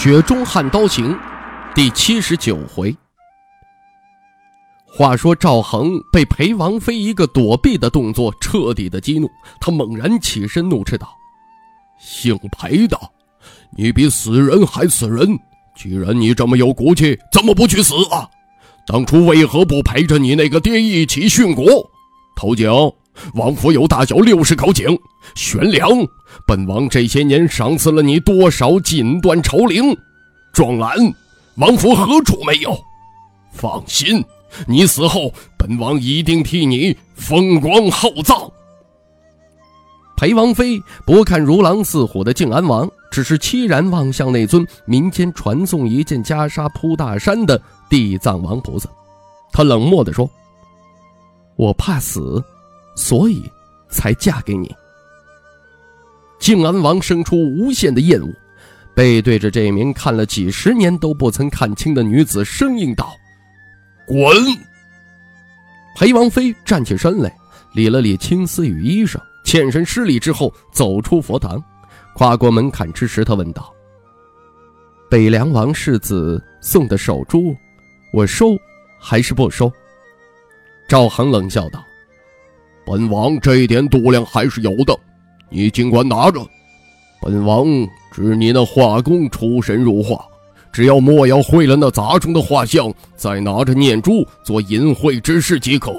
雪中悍刀行》第七十九回。话说赵恒被裴王妃一个躲避的动作彻底的激怒，他猛然起身，怒斥道：“姓裴的，你比死人还死人！既然你这么有骨气，怎么不去死啊？当初为何不陪着你那个爹一起殉国？头井，王府有大小六十口井，悬梁。本王这些年赏赐了你多少锦缎绸绫？壮兰，王府何处没有？放心，你死后，本王一定替你风光厚葬。裴王妃不看如狼似虎的靖安王，只是凄然望向那尊民间传颂一件袈裟铺大山的地藏王菩萨，他冷漠地说：“我怕死。”所以，才嫁给你。靖安王生出无限的厌恶，背对着这名看了几十年都不曾看清的女子，声音道：“滚！”裴王妃站起身来，理了理青丝与衣裳，欠身施礼之后，走出佛堂，跨过门槛之时，他问道：“北凉王世子送的手珠，我收还是不收？”赵恒冷笑道。本王这一点度量还是有的，你尽管拿着。本王知你那画工出神入化，只要莫要毁了那杂种的画像，再拿着念珠做淫秽之事即可。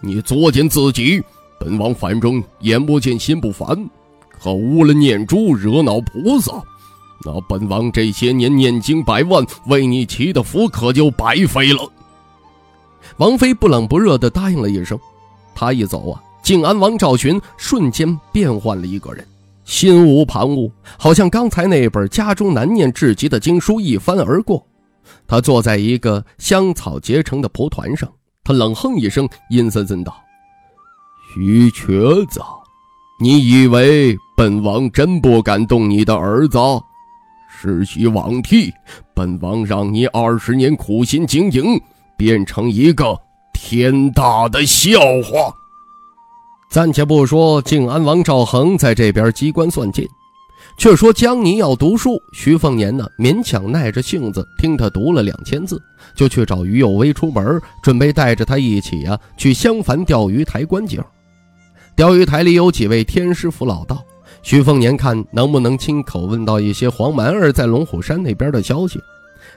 你作践自己，本王反正眼不见心不烦。可污了念珠，惹恼菩萨，那本王这些年念经百万，为你祈的福可就白费了。王妃不冷不热地答应了一声。他一走啊，靖安王赵寻瞬间变换了一个人，心无旁骛，好像刚才那本家中难念至极的经书一翻而过。他坐在一个香草结成的蒲团上，他冷哼一声，阴森森道：“徐瘸子，你以为本王真不敢动你的儿子？世袭罔替，本王让你二十年苦心经营，变成一个……”天大的笑话！暂且不说靖安王赵恒在这边机关算尽，却说江宁要读书，徐凤年呢勉强耐着性子听他读了两千字，就去找于有为出门，准备带着他一起啊去襄樊钓鱼台观景。钓鱼台里有几位天师府老道，徐凤年看能不能亲口问到一些黄蛮儿在龙虎山那边的消息。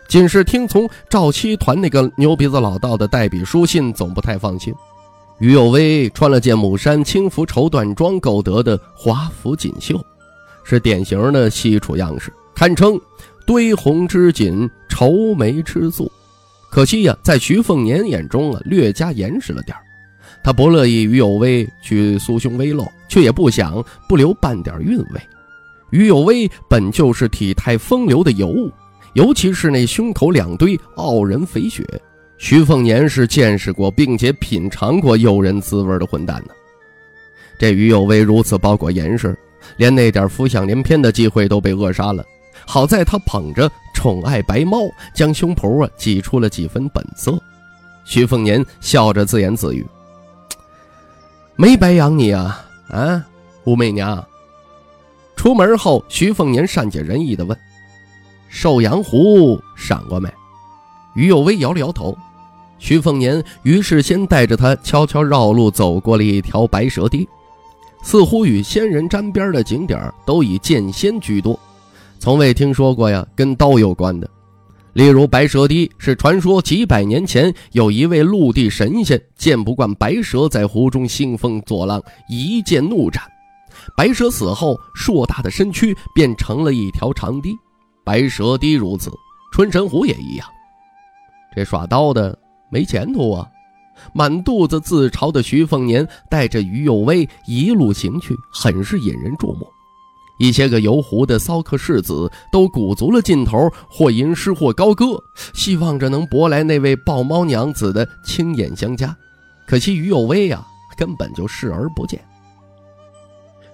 仅是听从赵七团那个牛鼻子老道的代笔书信，总不太放心。于有威穿了件母衫轻拂绸缎装购得的华服锦绣，是典型的西楚样式，堪称堆红织锦，愁眉吃素。可惜呀，在徐凤年眼中啊，略加严实了点他不乐意于有威去酥胸微露，却也不想不留半点韵味。于有威本就是体态风流的尤物。尤其是那胸口两堆傲人肥雪，徐凤年是见识过并且品尝过诱人滋味的混蛋呢。这于有为如此包裹严实，连那点浮想联翩的机会都被扼杀了。好在他捧着宠爱白猫，将胸脯啊挤出了几分本色。徐凤年笑着自言自语：“没白养你啊，啊，武媚娘。”出门后，徐凤年善解人意地问。寿阳湖赏过没？于有为摇了摇头。徐凤年于是先带着他悄悄绕路走过了一条白蛇堤，似乎与仙人沾边的景点都以剑仙居多，从未听说过呀跟刀有关的。例如白蛇堤是传说几百年前有一位陆地神仙见不惯白蛇在湖中兴风作浪，一剑怒斩，白蛇死后硕大的身躯变成了一条长堤。白蛇堤如此，春神湖也一样。这耍刀的没前途啊！满肚子自嘲的徐凤年带着于有为一路行去，很是引人注目。一些个游湖的骚客士子都鼓足了劲头，或吟诗或高歌，希望着能博来那位豹猫娘子的亲眼相加。可惜于有威呀，根本就视而不见。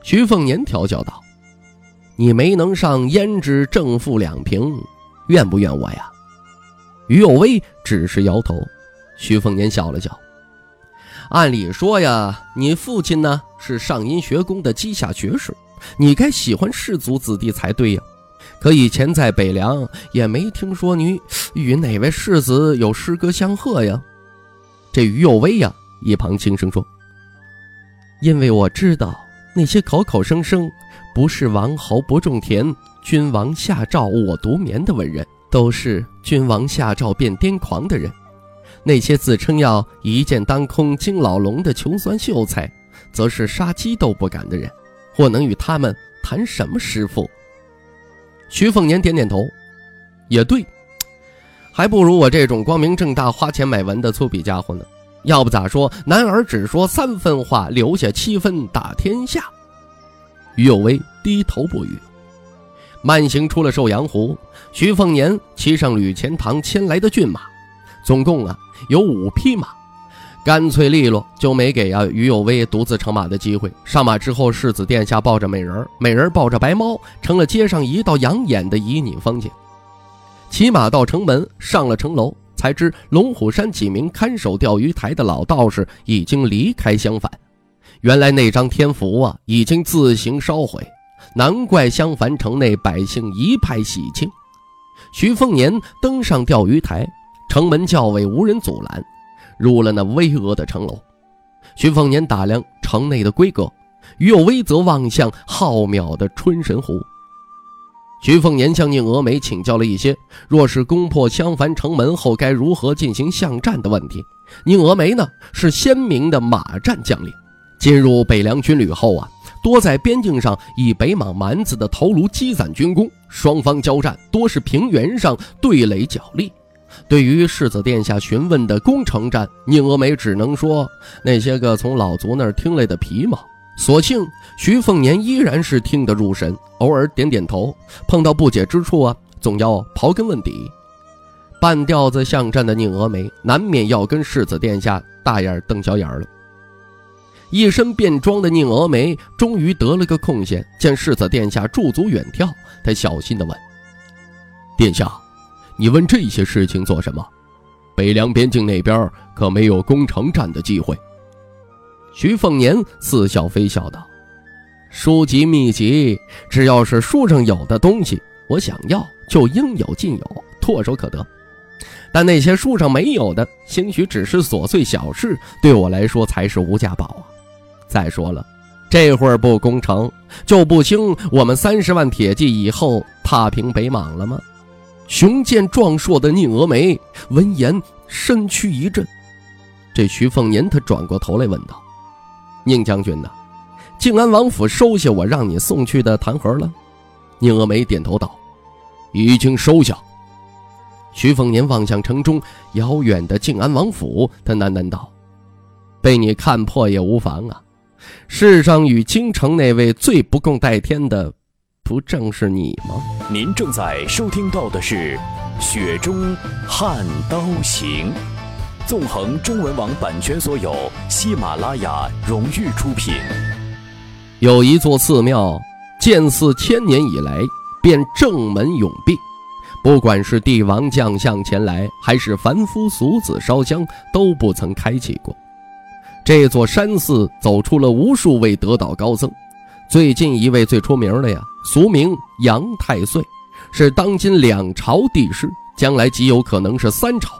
徐凤年调笑道：“你没能上胭脂正负两瓶，怨不怨我呀？”于有威只是摇头。徐凤年笑了笑：“按理说呀，你父亲呢是上阴学宫的稷下学士。”你该喜欢士族子弟才对呀，可以前在北凉也没听说你与哪位世子有诗歌相和呀。这于有威呀，一旁轻声说：“因为我知道那些口口声声不是王侯不种田，君王下诏我独眠的文人，都是君王下诏便癫狂的人；那些自称要一剑当空惊老龙的穷酸秀才，则是杀鸡都不敢的人。”或能与他们谈什么师傅？徐凤年点点头，也对，还不如我这种光明正大花钱买文的粗鄙家伙呢。要不咋说男儿只说三分话，留下七分打天下。于有为低头不语。慢行出了寿阳湖，徐凤年骑上吕钱塘牵来的骏马，总共啊有五匹马。干脆利落，就没给啊于有威独自乘马的机会。上马之后，世子殿下抱着美人，美人抱着白猫，成了街上一道养眼的旖旎风景。骑马到城门，上了城楼，才知龙虎山几名看守钓鱼台的老道士已经离开襄樊。原来那张天符啊，已经自行烧毁，难怪襄樊城内百姓一派喜庆。徐凤年登上钓鱼台，城门校尉无人阻拦。入了那巍峨的城楼，徐凤年打量城内的规格，于有威则望向浩渺的春神湖。徐凤年向宁峨眉请教了一些，若是攻破襄樊城门后该如何进行巷战的问题。宁峨眉呢是鲜明的马战将领，进入北凉军旅后啊，多在边境上以北莽蛮子的头颅积攒军功，双方交战多是平原上对垒角力。对于世子殿下询问的攻城战，宁峨眉只能说那些个从老族那儿听来的皮毛。所幸徐凤年依然是听得入神，偶尔点点头，碰到不解之处啊，总要刨根问底。半吊子巷战的宁峨眉，难免要跟世子殿下大眼瞪小眼了。一身便装的宁峨眉终于得了个空闲，见世子殿下驻足远眺，他小心地问：“殿下。”你问这些事情做什么？北凉边境那边可没有攻城战的机会。徐凤年似笑非笑道：“书籍秘籍，只要是书上有的东西，我想要就应有尽有，唾手可得。但那些书上没有的，兴许只是琐碎小事，对我来说才是无价宝啊。再说了，这会儿不攻城，就不兴我们三十万铁骑以后踏平北莽了吗？”雄健壮硕的宁峨眉闻言，身躯一震。这徐凤年他转过头来问道：“宁将军呢？靖安王府收下我让你送去的弹盒了？”宁峨眉点头道：“已经收下。”徐凤年望向城中遥远的靖安王府，他喃喃道：“被你看破也无妨啊。世上与京城那位最不共戴天的。”不正是你吗？您正在收听到的是《雪中悍刀行》，纵横中文网版权所有，喜马拉雅荣誉出品。有一座寺庙，建寺千年以来便正门永闭，不管是帝王将相前来，还是凡夫俗子烧香，都不曾开启过。这座山寺走出了无数位得道高僧。最近一位最出名的呀，俗名杨太岁，是当今两朝帝师，将来极有可能是三朝。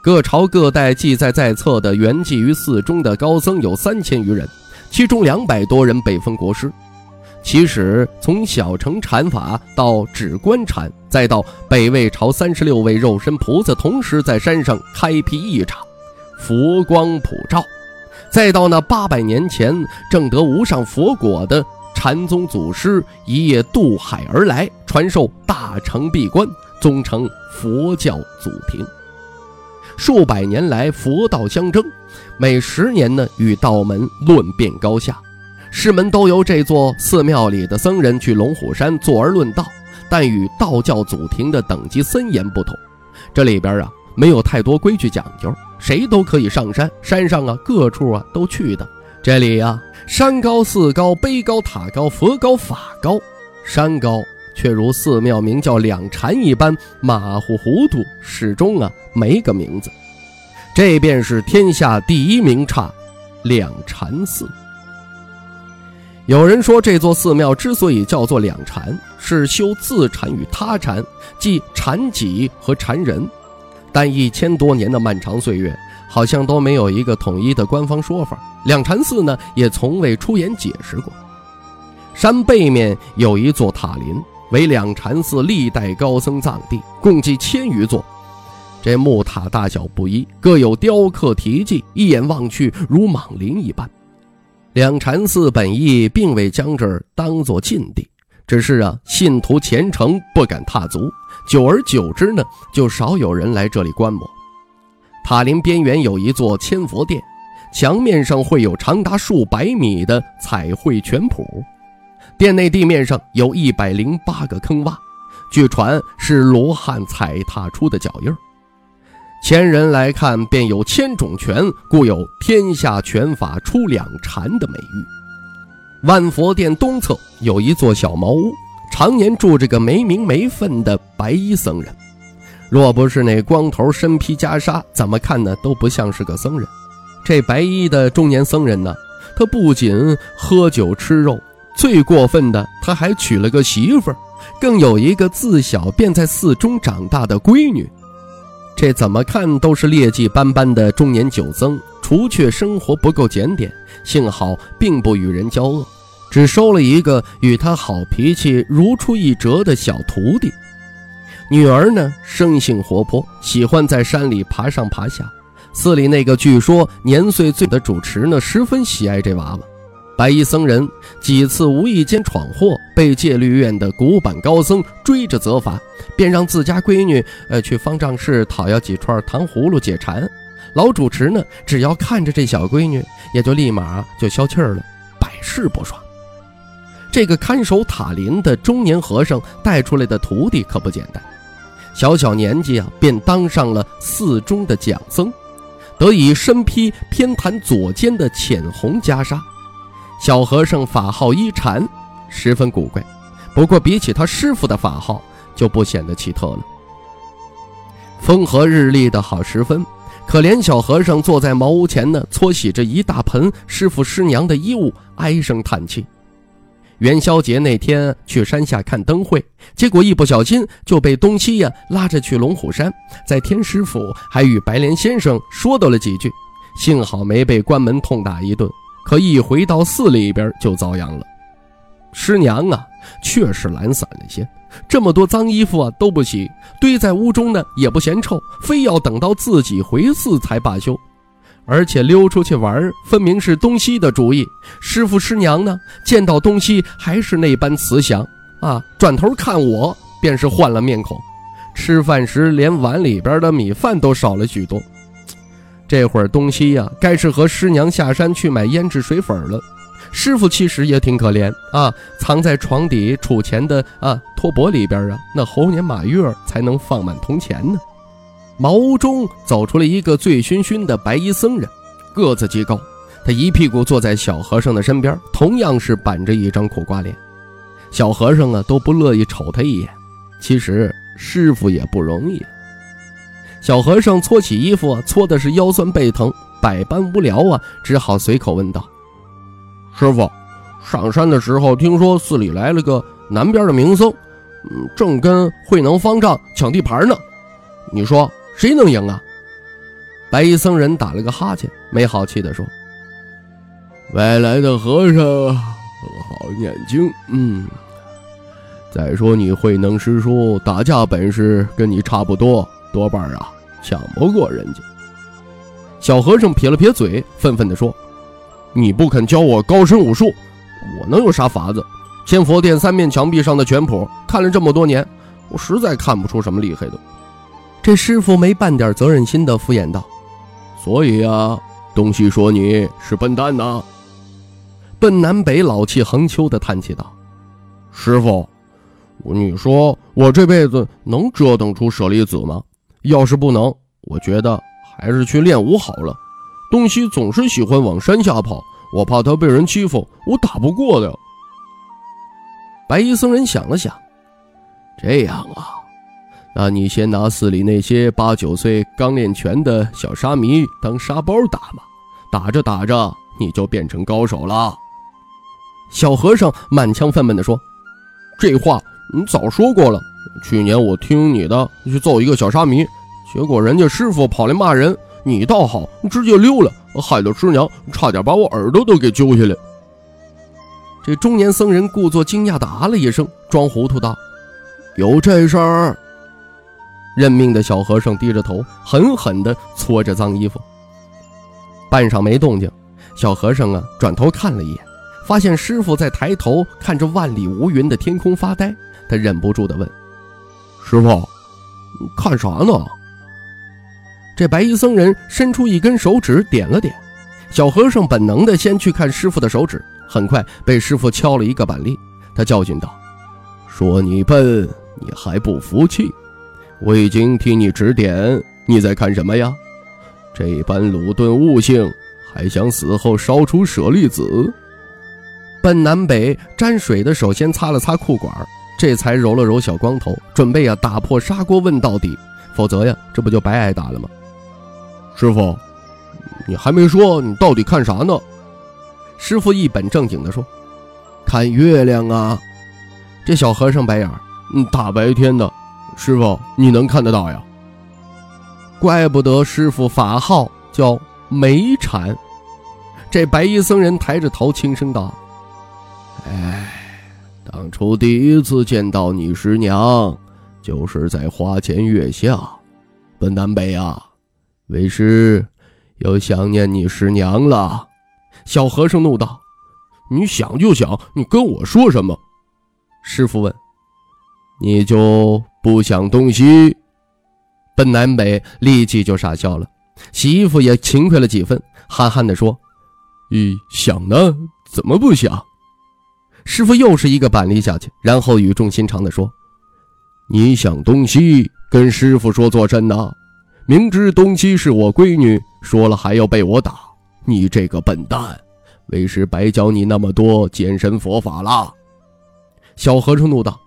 各朝各代记载在册的圆寂于寺中的高僧有三千余人，其中两百多人被封国师。其实从小乘禅法到止观禅，再到北魏朝三十六位肉身菩萨同时在山上开辟一场，佛光普照。再到那八百年前正得无上佛果的禅宗祖师一夜渡海而来，传授大乘闭关，宗成佛教祖庭。数百年来佛道相争，每十年呢与道门论辩高下，师门都由这座寺庙里的僧人去龙虎山坐而论道，但与道教祖庭的等级森严不同。这里边啊，没有太多规矩讲究，谁都可以上山。山上啊，各处啊都去的。这里呀，山高寺高，碑高塔高，佛高法高。山高却如寺庙名叫两禅一般马虎糊涂，始终啊没个名字。这便是天下第一名刹，两禅寺。有人说，这座寺庙之所以叫做两禅，是修自禅与他禅，即禅己和禅人。但一千多年的漫长岁月，好像都没有一个统一的官方说法。两禅寺呢，也从未出言解释过。山背面有一座塔林，为两禅寺历代高僧葬地，共计千余座。这木塔大小不一，各有雕刻题记，一眼望去如莽林一般。两禅寺本意并未将这儿当作禁地，只是啊，信徒虔诚不敢踏足，久而久之呢，就少有人来这里观摩。塔林边缘有一座千佛殿，墙面上绘有长达数百米的彩绘全谱，殿内地面上有一百零八个坑洼，据传是罗汉踩踏出的脚印儿。前人来看，便有千种拳，故有“天下拳法出两禅”的美誉。万佛殿东侧有一座小茅屋，常年住着个没名没分的白衣僧人。若不是那光头身披袈裟，怎么看呢都不像是个僧人。这白衣的中年僧人呢，他不仅喝酒吃肉，最过分的，他还娶了个媳妇儿，更有一个自小便在寺中长大的闺女。这怎么看都是劣迹斑斑的中年酒僧，除却生活不够检点，幸好并不与人交恶，只收了一个与他好脾气如出一辙的小徒弟。女儿呢，生性活泼，喜欢在山里爬上爬下。寺里那个据说年岁最的主持呢，十分喜爱这娃娃。白衣僧人几次无意间闯祸，被戒律院的古板高僧追着责罚，便让自家闺女呃去方丈室讨要几串糖葫芦解馋。老主持呢，只要看着这小闺女，也就立马就消气儿了，百试不爽。这个看守塔林的中年和尚带出来的徒弟可不简单，小小年纪啊，便当上了寺中的讲僧，得以身披偏袒左肩的浅红袈裟。小和尚法号一禅，十分古怪，不过比起他师傅的法号，就不显得奇特了。风和日丽的好时分，可怜小和尚坐在茅屋前呢，搓洗着一大盆师傅师娘的衣物，唉声叹气。元宵节那天去山下看灯会，结果一不小心就被东西呀拉着去龙虎山，在天师府还与白莲先生说叨了几句，幸好没被关门痛打一顿。可一回到寺里边就遭殃了，师娘啊，确实懒散了些，这么多脏衣服啊都不洗，堆在屋中呢也不嫌臭，非要等到自己回寺才罢休，而且溜出去玩，分明是东西的主意。师傅师娘呢，见到东西还是那般慈祥啊，转头看我便是换了面孔，吃饭时连碗里边的米饭都少了许多。这会儿东西呀，该是和师娘下山去买胭脂水粉了。师傅其实也挺可怜啊，藏在床底储钱的啊托钵里边啊，那猴年马月才能放满铜钱呢。茅屋中走出了一个醉醺醺的白衣僧人，个子极高，他一屁股坐在小和尚的身边，同样是板着一张苦瓜脸。小和尚啊都不乐意瞅他一眼。其实师傅也不容易。小和尚搓起衣服啊，搓的是腰酸背疼，百般无聊啊，只好随口问道：“师傅，上山的时候听说寺里来了个南边的名僧，嗯，正跟慧能方丈抢地盘呢，你说谁能赢啊？”白衣僧人打了个哈欠，没好气地说：“外来的和尚好念经，嗯。再说你慧能师叔打架本事跟你差不多。”多半啊，抢不过人家。小和尚撇了撇嘴，愤愤地说：“你不肯教我高深武术，我能有啥法子？千佛殿三面墙壁上的拳谱，看了这么多年，我实在看不出什么厉害的。”这师傅没半点责任心的敷衍道：“所以啊，东西说你是笨蛋呐。”奔南北老气横秋的叹气道：“师傅，你说我这辈子能折腾出舍利子吗？要是不能，我觉得还是去练武好了。东西总是喜欢往山下跑，我怕他被人欺负，我打不过的。”白衣僧人想了想，这样啊，那你先拿寺里那些八九岁刚练拳的小沙弥当沙包打嘛，打着打着你就变成高手了。小和尚满腔愤懑地说：“这话你早说过了。去年我听你的去揍一个小沙弥，结果人家师傅跑来骂人，你倒好，直接溜了，害得师娘差点把我耳朵都给揪下来。”这中年僧人故作惊讶地啊了一声，装糊涂道：“有这事儿。”认命的小和尚低着头，狠狠地搓着脏衣服。半晌没动静，小和尚啊转头看了一眼。发现师傅在抬头看着万里无云的天空发呆，他忍不住地问：“师傅，看啥呢？”这白衣僧人伸出一根手指点了点，小和尚本能地先去看师傅的手指，很快被师傅敲了一个板栗。他教训道：“说你笨，你还不服气？我已经替你指点，你在看什么呀？这般鲁钝悟性，还想死后烧出舍利子？”奔南北沾水的手先擦了擦裤管，这才揉了揉小光头，准备呀打破砂锅问到底，否则呀这不就白挨打了吗？师傅，你还没说你到底看啥呢？师傅一本正经地说：“看月亮啊。”这小和尚白眼儿，嗯，大白天的，师傅你能看得到呀？怪不得师傅法号叫梅禅。这白衣僧人抬着头轻声道。哎，当初第一次见到你师娘，就是在花前月下。本南北啊，为师又想念你师娘了。小和尚怒道：“你想就想，你跟我说什么？”师傅问：“你就不想东西？”奔南北立即就傻笑了，媳妇也勤快了几分，憨憨地说：“咦，想呢？怎么不想？”师傅又是一个板栗下去，然后语重心长地说：“你想东西跟师傅说做甚呢？明知东西是我闺女，说了还要被我打，你这个笨蛋！为师白教你那么多健身佛法了。”小和尚怒道：“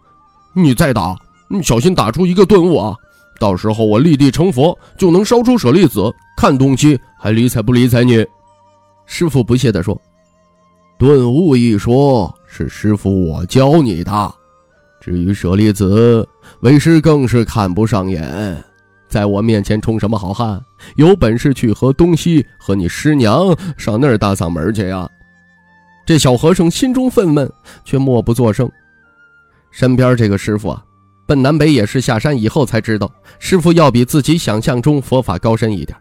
你再打，你小心打出一个顿悟啊！到时候我立地成佛，就能烧出舍利子，看东西还理睬不理睬你？”师傅不屑地说：“顿悟一说。”是师傅我教你的，至于舍利子，为师更是看不上眼。在我面前充什么好汉？有本事去和东西和你师娘上那儿大嗓门去呀！这小和尚心中愤懑，却默不作声。身边这个师傅啊，奔南北也是下山以后才知道，师傅要比自己想象中佛法高深一点。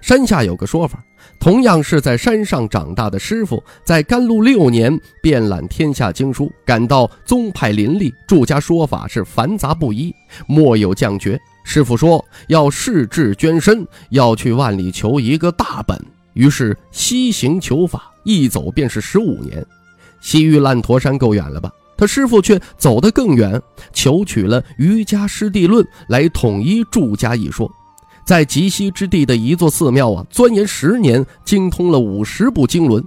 山下有个说法。同样是在山上长大的师傅，在甘露六年遍览天下经书，感到宗派林立，住家说法是繁杂不一，莫有降绝。师傅说要誓志捐身，要去万里求一个大本。于是西行求法，一走便是十五年。西域烂陀山够远了吧？他师傅却走得更远，求取了《瑜伽师地论》来统一住家一说。在极西之地的一座寺庙啊，钻研十年，精通了五十部经纶。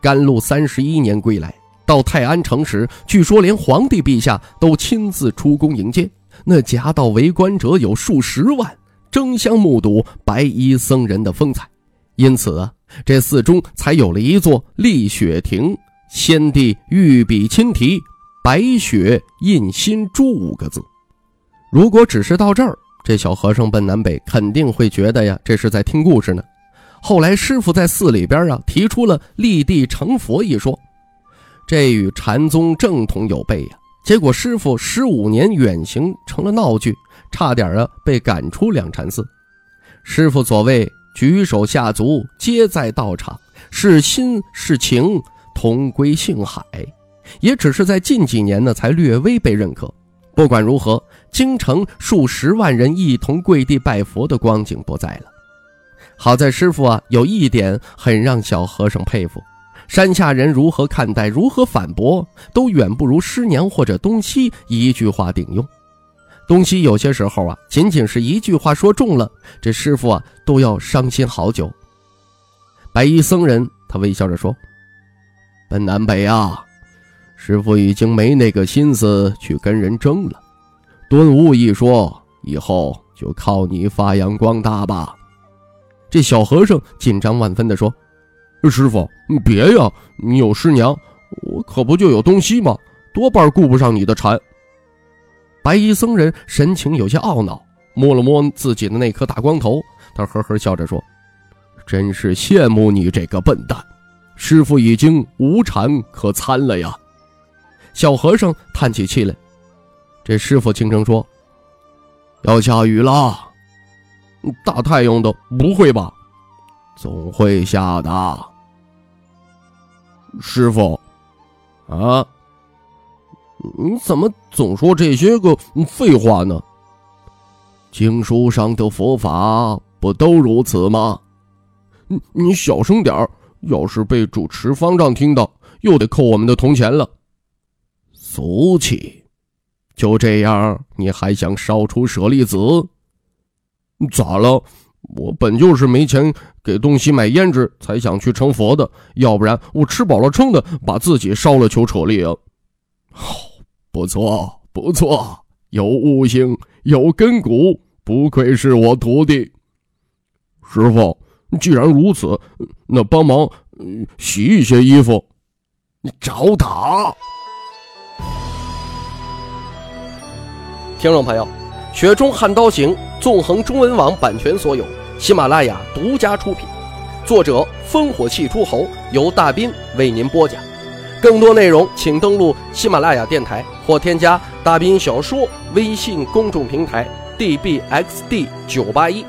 甘露三十一年归来，到泰安城时，据说连皇帝陛下都亲自出宫迎接。那夹道围观者有数十万，争相目睹白衣僧人的风采。因此啊，这寺中才有了一座立雪亭，先帝御笔亲题“白雪印心珠”五个字。如果只是到这儿，这小和尚奔南北，肯定会觉得呀，这是在听故事呢。后来师傅在寺里边啊，提出了立地成佛一说，这与禅宗正统有悖呀。结果师傅十五年远行成了闹剧，差点啊被赶出两禅寺。师傅所谓举手下足皆在道场，是心是情同归性海，也只是在近几年呢才略微被认可。不管如何。京城数十万人一同跪地拜佛的光景不在了。好在师傅啊，有一点很让小和尚佩服，山下人如何看待，如何反驳，都远不如师娘或者东西一句话顶用。东西有些时候啊，仅仅是一句话说中了，这师傅啊都要伤心好久。白衣僧人他微笑着说：“本南北啊，师傅已经没那个心思去跟人争了。顿悟一说，以后就靠你发扬光大吧。”这小和尚紧张万分地说：“师傅，别呀，你有师娘，我可不就有东西吗？多半顾不上你的禅。”白衣僧人神情有些懊恼，摸了摸自己的那颗大光头，他呵呵笑着说：“真是羡慕你这个笨蛋，师傅已经无禅可参了呀。”小和尚叹起气来。这师傅轻声说：“要下雨了，大太阳的，不会吧？总会下的。”师傅，啊。你怎么总说这些个废话呢？经书上的佛法不都如此吗？你你小声点儿，要是被主持方丈听到，又得扣我们的铜钱了。俗气！就这样，你还想烧出舍利子？咋了？我本就是没钱给东西买胭脂，才想去成佛的。要不然我吃饱了撑的，把自己烧了求扯利啊！好。不错，不错，有悟性，有根骨，不愧是我徒弟。师傅，既然如此，那帮忙洗一些衣服。你找打！听众朋友，《雪中悍刀行》纵横中文网版权所有，喜马拉雅独家出品，作者烽火戏诸侯，由大斌为您播讲。更多内容，请登录喜马拉雅电台或添加“大兵小说”微信公众平台 “dbxd 九八一”。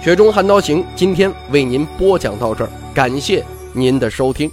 雪中悍刀行，今天为您播讲到这儿，感谢您的收听。